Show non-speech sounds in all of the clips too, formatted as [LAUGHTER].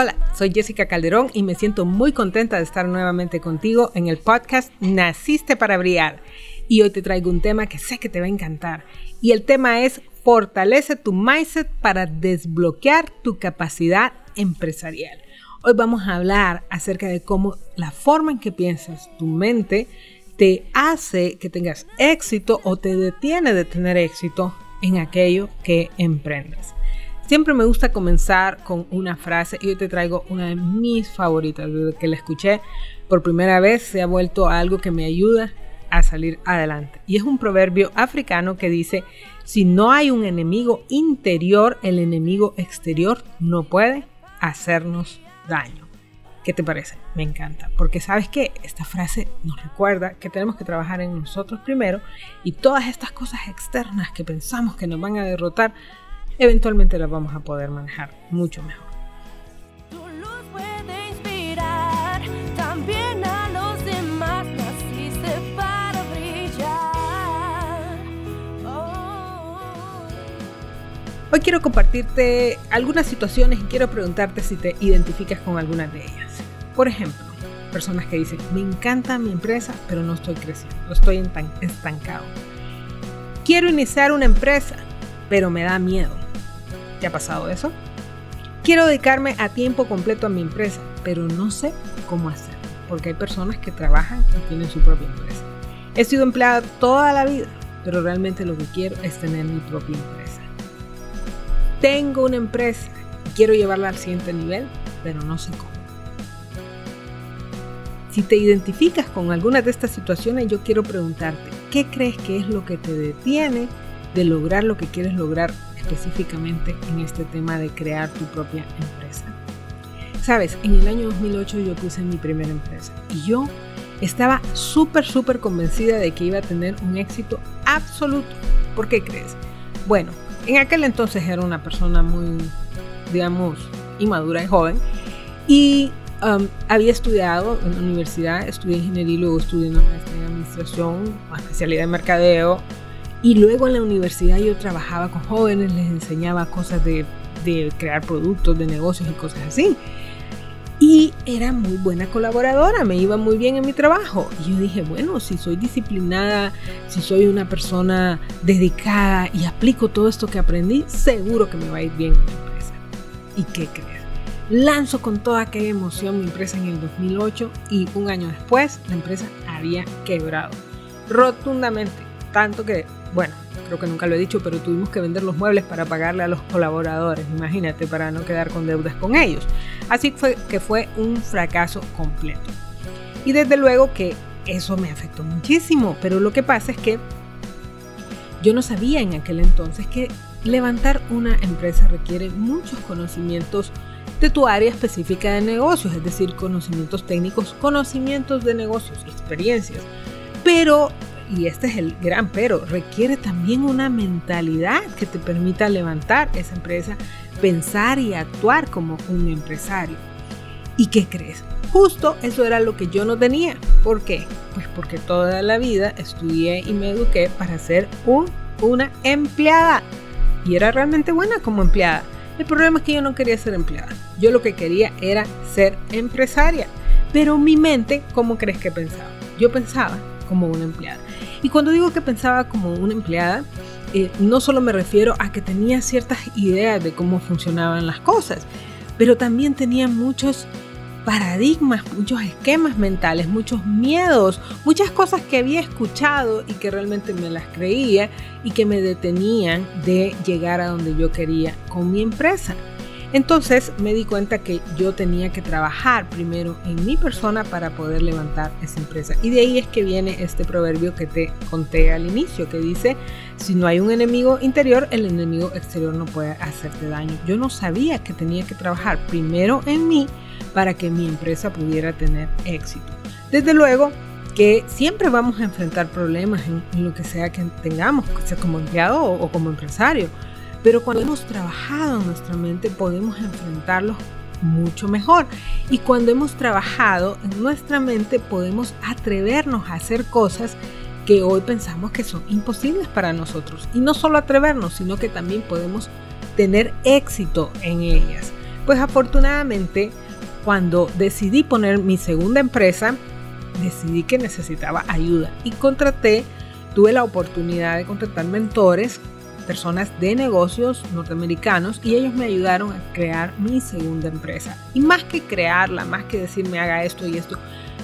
Hola, soy Jessica Calderón y me siento muy contenta de estar nuevamente contigo en el podcast Naciste para Brillar. Y hoy te traigo un tema que sé que te va a encantar. Y el tema es Fortalece tu mindset para desbloquear tu capacidad empresarial. Hoy vamos a hablar acerca de cómo la forma en que piensas, tu mente, te hace que tengas éxito o te detiene de tener éxito en aquello que emprendes. Siempre me gusta comenzar con una frase y hoy te traigo una de mis favoritas. Desde que la escuché por primera vez se ha vuelto algo que me ayuda a salir adelante. Y es un proverbio africano que dice, si no hay un enemigo interior, el enemigo exterior no puede hacernos daño. ¿Qué te parece? Me encanta. Porque sabes que esta frase nos recuerda que tenemos que trabajar en nosotros primero y todas estas cosas externas que pensamos que nos van a derrotar eventualmente las vamos a poder manejar mucho mejor. Hoy quiero compartirte algunas situaciones y quiero preguntarte si te identificas con algunas de ellas. Por ejemplo, personas que dicen, me encanta mi empresa, pero no estoy creciendo, estoy estancado. Quiero iniciar una empresa, pero me da miedo. ¿Te ha pasado eso? Quiero dedicarme a tiempo completo a mi empresa, pero no sé cómo hacerlo, porque hay personas que trabajan y tienen su propia empresa. He sido empleada toda la vida, pero realmente lo que quiero es tener mi propia empresa. Tengo una empresa y quiero llevarla al siguiente nivel, pero no sé cómo. Si te identificas con alguna de estas situaciones, yo quiero preguntarte, ¿qué crees que es lo que te detiene de lograr lo que quieres lograr específicamente en este tema de crear tu propia empresa. Sabes, en el año 2008 yo puse mi primera empresa y yo estaba súper, súper convencida de que iba a tener un éxito absoluto. ¿Por qué crees? Bueno, en aquel entonces era una persona muy, digamos, inmadura y joven y um, había estudiado en la universidad, estudié ingeniería y luego estudié maestría en administración, especialidad en mercadeo y luego en la universidad yo trabajaba con jóvenes, les enseñaba cosas de, crear productos, de negocios y cosas así. Y era muy buena colaboradora, me iba muy bien en mi trabajo. Y yo dije, bueno, si soy disciplinada, si soy una persona dedicada y aplico todo esto que aprendí, seguro que me va a ir bien en mi empresa. ¿Y qué crees? Lanzo con toda aquella emoción mi empresa en el 2008 y un año después la empresa había quebrado. Rotundamente. Tanto que bueno, creo que nunca lo he dicho, pero tuvimos que vender los muebles para pagarle a los colaboradores, imagínate, para no quedar con deudas con ellos. Así fue que fue un fracaso completo. Y desde luego que eso me afectó muchísimo, pero lo que pasa es que yo no sabía en aquel entonces que levantar una empresa requiere muchos conocimientos de tu área específica de negocios, es decir, conocimientos técnicos, conocimientos de negocios, experiencias. Pero y este es el gran pero, requiere también una mentalidad que te permita levantar esa empresa, pensar y actuar como un empresario. ¿Y qué crees? Justo eso era lo que yo no tenía. ¿Por qué? Pues porque toda la vida estudié y me eduqué para ser un, una empleada. Y era realmente buena como empleada. El problema es que yo no quería ser empleada. Yo lo que quería era ser empresaria. Pero mi mente, ¿cómo crees que pensaba? Yo pensaba como una empleada. Y cuando digo que pensaba como una empleada, eh, no solo me refiero a que tenía ciertas ideas de cómo funcionaban las cosas, pero también tenía muchos paradigmas, muchos esquemas mentales, muchos miedos, muchas cosas que había escuchado y que realmente me las creía y que me detenían de llegar a donde yo quería con mi empresa. Entonces me di cuenta que yo tenía que trabajar primero en mi persona para poder levantar esa empresa. Y de ahí es que viene este proverbio que te conté al inicio, que dice, si no hay un enemigo interior, el enemigo exterior no puede hacerte daño. Yo no sabía que tenía que trabajar primero en mí para que mi empresa pudiera tener éxito. Desde luego, que siempre vamos a enfrentar problemas en, lo que sea que tengamos, sea como empleado o como empresario. Pero cuando hemos trabajado en nuestra mente podemos enfrentarlos mucho mejor. Y cuando hemos trabajado en nuestra mente podemos atrevernos a hacer cosas que hoy pensamos que son imposibles para nosotros. Y no solo atrevernos, sino que también podemos tener éxito en ellas. Pues afortunadamente, cuando decidí poner mi segunda empresa, decidí que necesitaba ayuda y contraté, tuve la oportunidad de contratar mentores, personas de negocios norteamericanos y ellos me ayudaron a crear mi segunda empresa. Y más que crearla, más que decirme haga esto y esto,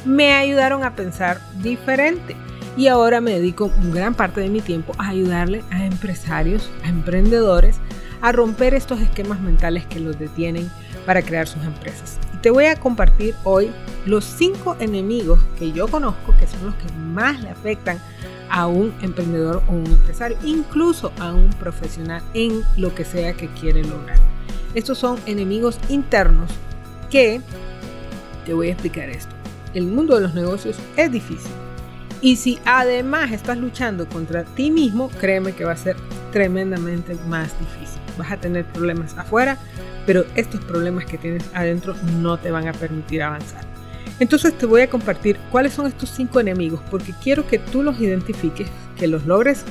me ayudaron a pensar diferente. Y ahora me dedico gran parte de mi tiempo a ayudarle a empresarios, a emprendedores, a romper estos esquemas mentales que los detienen para crear sus empresas. Y te voy a compartir hoy los cinco enemigos que yo conozco que son los que más le afectan a un emprendedor o un empresario, incluso a un profesional en lo que sea que quiere lograr. Estos son enemigos internos que te voy a explicar esto. El mundo de los negocios es difícil. Y si además estás luchando contra ti mismo, créeme que va a ser tremendamente más difícil. Vas a tener problemas afuera, pero estos problemas que tienes adentro no te van a permitir avanzar. Entonces te voy a compartir cuáles son estos cinco enemigos, porque quiero que tú los identifiques, que los logres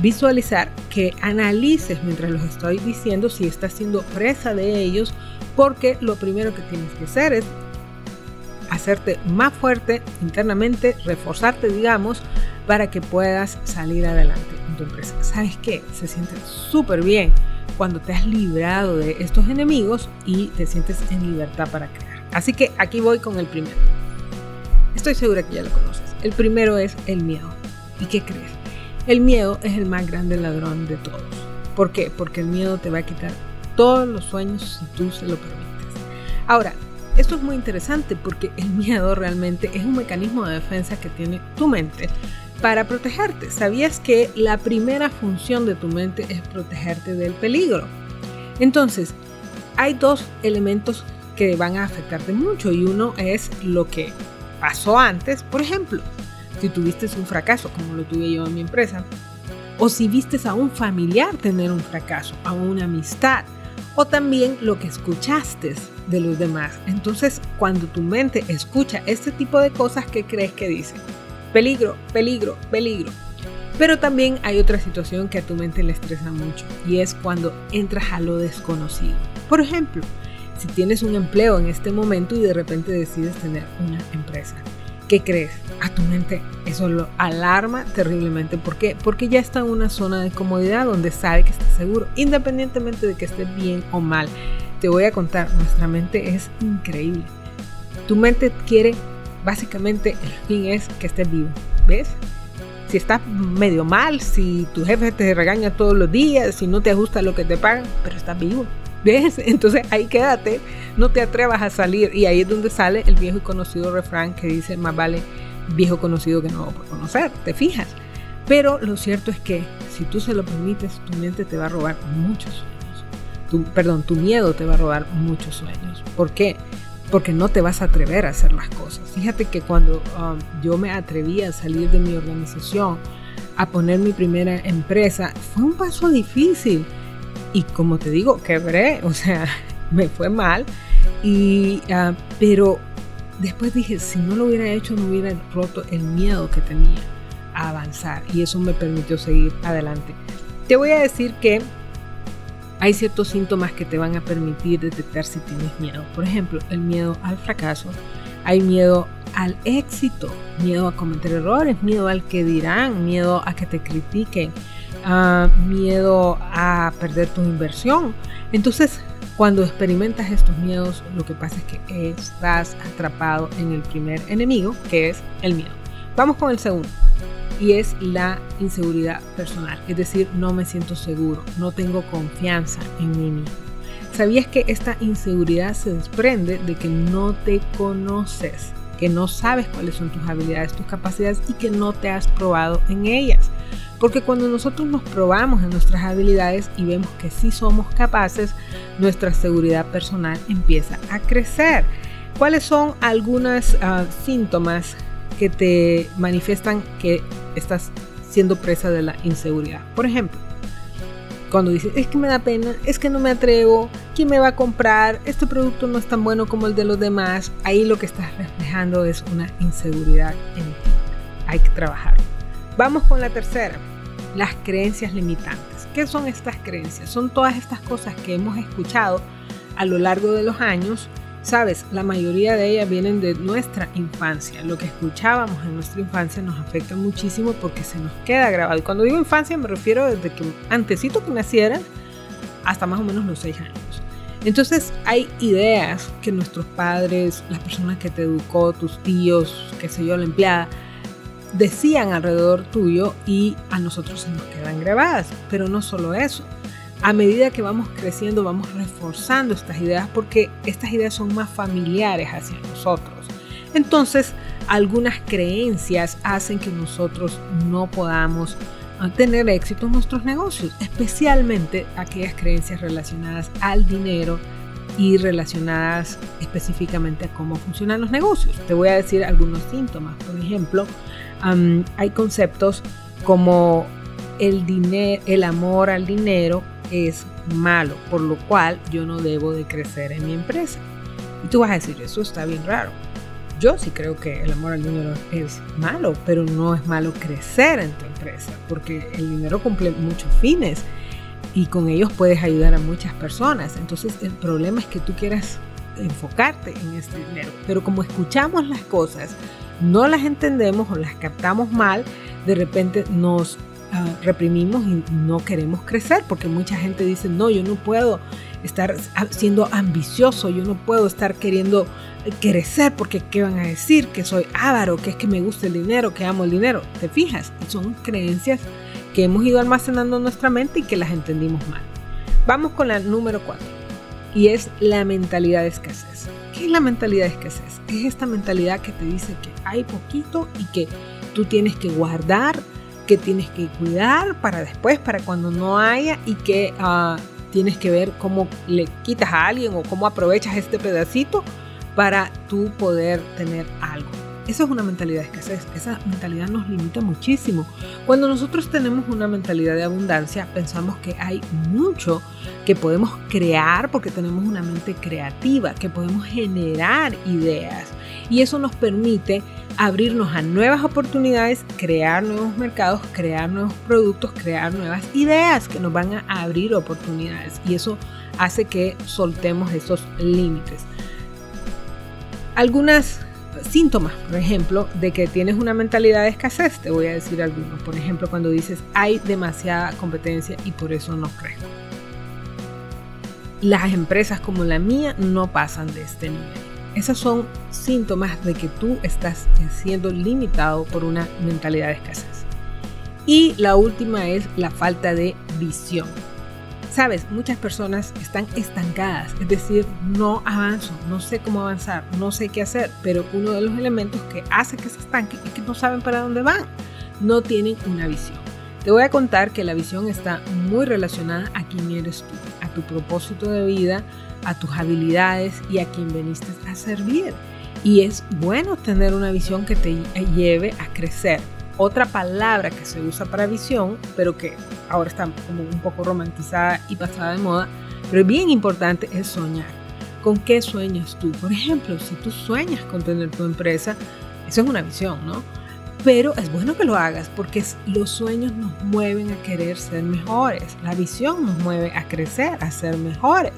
visualizar, que analices mientras los estoy diciendo si estás siendo presa de ellos, porque lo primero que tienes que hacer es hacerte más fuerte internamente, reforzarte, digamos, para que puedas salir adelante en tu empresa. ¿Sabes qué? Se siente súper bien cuando te has librado de estos enemigos y te sientes en libertad para crear. Así que aquí voy con el primero. Estoy segura que ya lo conoces. El primero es el miedo. ¿Y qué crees? El miedo es el más grande ladrón de todos. ¿Por qué? Porque el miedo te va a quitar todos los sueños si tú se lo permites. Ahora, esto es muy interesante porque el miedo realmente es un mecanismo de defensa que tiene tu mente para protegerte. ¿Sabías que la primera función de tu mente es protegerte del peligro? Entonces, hay dos elementos que van a afectarte mucho y uno es lo que pasó antes, por ejemplo, si tuviste un fracaso como lo tuve yo en mi empresa, o si viste a un familiar tener un fracaso, a una amistad, o también lo que escuchaste de los demás. Entonces, cuando tu mente escucha este tipo de cosas, ¿qué crees que dice? Peligro, peligro, peligro. Pero también hay otra situación que a tu mente le estresa mucho y es cuando entras a lo desconocido. Por ejemplo, si tienes un empleo en este momento y de repente decides tener una empresa. ¿Qué crees? A tu mente eso lo alarma terriblemente. ¿Por qué? Porque ya está en una zona de comodidad donde sabe que está seguro, independientemente de que esté bien o mal. Te voy a contar, nuestra mente es increíble. Tu mente quiere, básicamente, el fin es que estés vivo. ¿Ves? Si estás medio mal, si tu jefe te regaña todos los días, si no te ajusta lo que te pagan, pero estás vivo. ¿Ves? Entonces ahí quédate, no te atrevas a salir. Y ahí es donde sale el viejo y conocido refrán que dice, más vale viejo conocido que nuevo por conocer, ¿te fijas? Pero lo cierto es que si tú se lo permites, tu mente te va a robar muchos sueños. Tu, perdón, tu miedo te va a robar muchos sueños. ¿Por qué? Porque no te vas a atrever a hacer las cosas. Fíjate que cuando um, yo me atreví a salir de mi organización, a poner mi primera empresa, fue un paso difícil y como te digo, quebré, o sea, [LAUGHS] me fue mal. Y, ah, pero después dije, si no lo hubiera hecho, no hubiera roto el miedo que tenía a avanzar y eso me permitió seguir adelante. Te voy a decir que hay ciertos síntomas que te van a permitir detectar si tienes miedo. Por ejemplo, el miedo al fracaso, hay miedo al éxito, miedo a cometer errores, miedo al que dirán, miedo a que te critiquen, miedo a perder tu inversión. Entonces, cuando experimentas estos miedos, lo que pasa es que estás atrapado en el primer enemigo, que es el miedo. Vamos con el segundo, y es la inseguridad personal, es decir, no me siento seguro, no tengo confianza en mí mismo. ¿Sabías que esta inseguridad se desprende de que no te conoces, que no sabes cuáles son tus habilidades, tus capacidades y que no te has probado en ellas? Porque cuando nosotros nos probamos en nuestras habilidades y vemos que sí somos capaces, nuestra seguridad personal empieza a crecer. ¿Cuáles son algunos ah, síntomas que te manifiestan que estás siendo presa de la inseguridad? Por ejemplo, cuando dices, es que me da pena, es que no me atrevo, ¿quién me va a comprar? Este producto no es tan bueno como el de los demás. Ahí lo que estás reflejando es una inseguridad en ti. Hay que trabajar. Vamos con la tercera, las creencias limitantes. ¿Qué son estas creencias? Son todas estas cosas que hemos escuchado a lo largo de los años, sabes, la mayoría de ellas vienen de nuestra infancia. Lo que escuchábamos en nuestra infancia nos afecta muchísimo porque se nos queda grabado. Y cuando digo infancia me refiero desde que antesito que nacieran hasta más o menos los seis años. Entonces hay ideas que nuestros padres, las personas que te educó, tus tíos, qué sé yo, la empleada, decían alrededor tuyo y a nosotros se nos quedan grabadas. Pero no solo eso. A medida que vamos creciendo vamos reforzando estas ideas porque estas ideas son más familiares hacia nosotros. Entonces, algunas creencias hacen que nosotros no podamos tener éxito en nuestros negocios, especialmente aquellas creencias relacionadas al dinero y relacionadas específicamente a cómo funcionan los negocios. Te voy a decir algunos síntomas. Por ejemplo, hay conceptos como el, dinero, el amor al dinero es malo, por lo cual yo no debo de crecer en mi empresa. Y tú vas a decir, eso está bien raro. Yo sí creo que el amor al dinero es malo, pero no es malo crecer en tu empresa, porque el dinero cumple muchos fines y con ellos puedes ayudar a muchas personas. Entonces el problema es que tú quieras enfocarte en este dinero, pero como escuchamos las cosas, no las entendemos o las captamos mal, de repente nos ah, reprimimos y no queremos crecer, porque mucha gente dice, no, yo no puedo estar siendo ambicioso, yo no puedo estar queriendo crecer porque qué van a decir, que soy avaro, que es que me gusta el dinero, que amo el dinero. ¿Te fijas? Son creencias que hemos ido almacenando en nuestra mente y que las entendimos mal. Vamos con la número 4 y es la mentalidad de escasez. ¿Qué es la mentalidad de escasez? Es esta mentalidad que te dice que hay poquito y que tú tienes que guardar, que tienes que cuidar para después, para cuando no haya y que uh, tienes que ver cómo le quitas a alguien o cómo aprovechas este pedacito para tú poder tener algo. Esa es una mentalidad de escasez, esa mentalidad nos limita muchísimo. Cuando nosotros tenemos una mentalidad de abundancia, pensamos que hay mucho que podemos crear porque tenemos una mente creativa, que podemos generar ideas y eso nos permite abrirnos a nuevas oportunidades, crear nuevos mercados, crear nuevos productos, crear nuevas ideas que nos van a abrir oportunidades y eso hace que soltemos esos límites. Algunas síntomas, por ejemplo, de que tienes una mentalidad de escasez, te voy a decir algunos. Por ejemplo, cuando dices hay demasiada competencia y por eso no crezco. Las empresas como la mía no pasan de este nivel. Esos son síntomas de que tú estás siendo limitado por una mentalidad de escasez. Y la última es la falta de visión. Sabes, muchas personas están estancadas, es decir, no avanzo, no sé cómo avanzar, no sé qué hacer, pero uno de los elementos que hace que se estanquen es que no saben para dónde van, no tienen una visión. Te voy a contar que la visión está muy relacionada a quién eres tú, a tu propósito de vida, a tus habilidades y a quien viniste a servir. Y es bueno tener una visión que te lleve a crecer. Otra palabra que se usa para visión, pero que ahora está como un poco romantizada y pasada de moda, pero bien importante, es soñar. ¿Con qué sueñas tú? Por ejemplo, si tú sueñas con tener tu empresa, eso es una visión, ¿no? Pero es bueno que lo hagas porque los sueños nos mueven a querer ser mejores. La visión nos mueve a crecer, a ser mejores.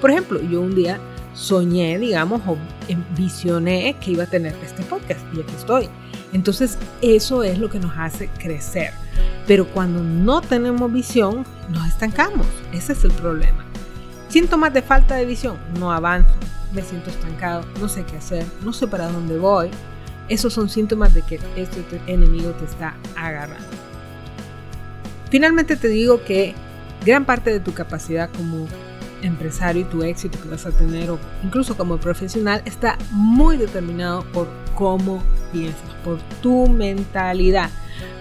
Por ejemplo, yo un día soñé, digamos, o visioné que iba a tener este podcast y aquí estoy. Entonces, eso es lo que nos hace crecer. Pero cuando no tenemos visión, nos estancamos. Ese es el problema. Síntomas de falta de visión. No avanzo, me siento estancado, no sé qué hacer, no sé para dónde voy. Esos son síntomas de que este enemigo te está agarrando. Finalmente te digo que gran parte de tu capacidad como empresario y tu éxito que vas a tener o incluso como profesional está muy determinado por cómo por tu mentalidad.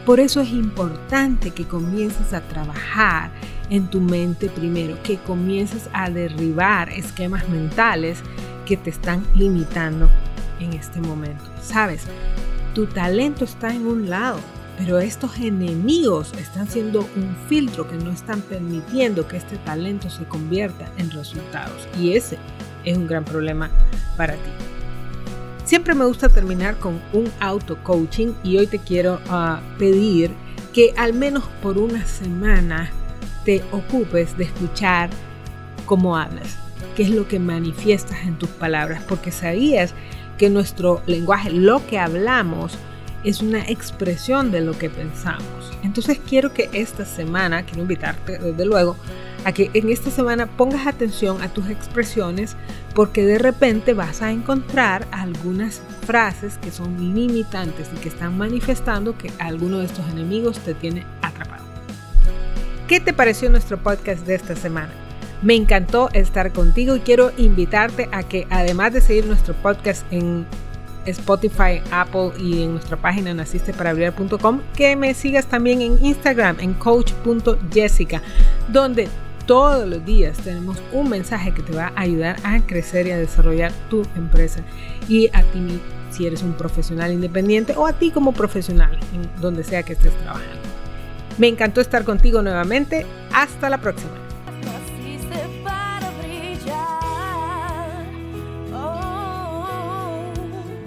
Por eso es importante que comiences a trabajar en tu mente primero, que comiences a derribar esquemas mentales que te están limitando en este momento. Sabes, tu talento está en un lado, pero estos enemigos están siendo un filtro que no están permitiendo que este talento se convierta en resultados. Y ese es un gran problema para ti. Siempre me gusta terminar con un auto coaching y hoy te quiero ah, pedir que al menos por una semana te ocupes de escuchar cómo hablas. qué es lo que manifiestas en tus palabras, porque sabías que nuestro lenguaje, lo que hablamos, es una expresión de lo que pensamos. Entonces quiero que esta semana, quiero invitarte desde luego, a que en esta semana pongas atención a tus expresiones porque de repente vas a encontrar algunas frases que son limitantes y que están manifestando que alguno de estos enemigos te tiene atrapado. ¿Qué te pareció nuestro podcast de esta semana? Me encantó estar contigo y quiero invitarte a que además de seguir nuestro podcast en Spotify, Apple y en nuestra página nacisteparabriar.com, que me sigas también en Instagram en coach.jessica, donde todos los días tenemos un mensaje que te va a ayudar a crecer y a desarrollar tu empresa. Y a ti, si eres un profesional independiente o a ti como profesional, en donde sea que estés trabajando. Me encantó estar contigo nuevamente. Hasta la próxima.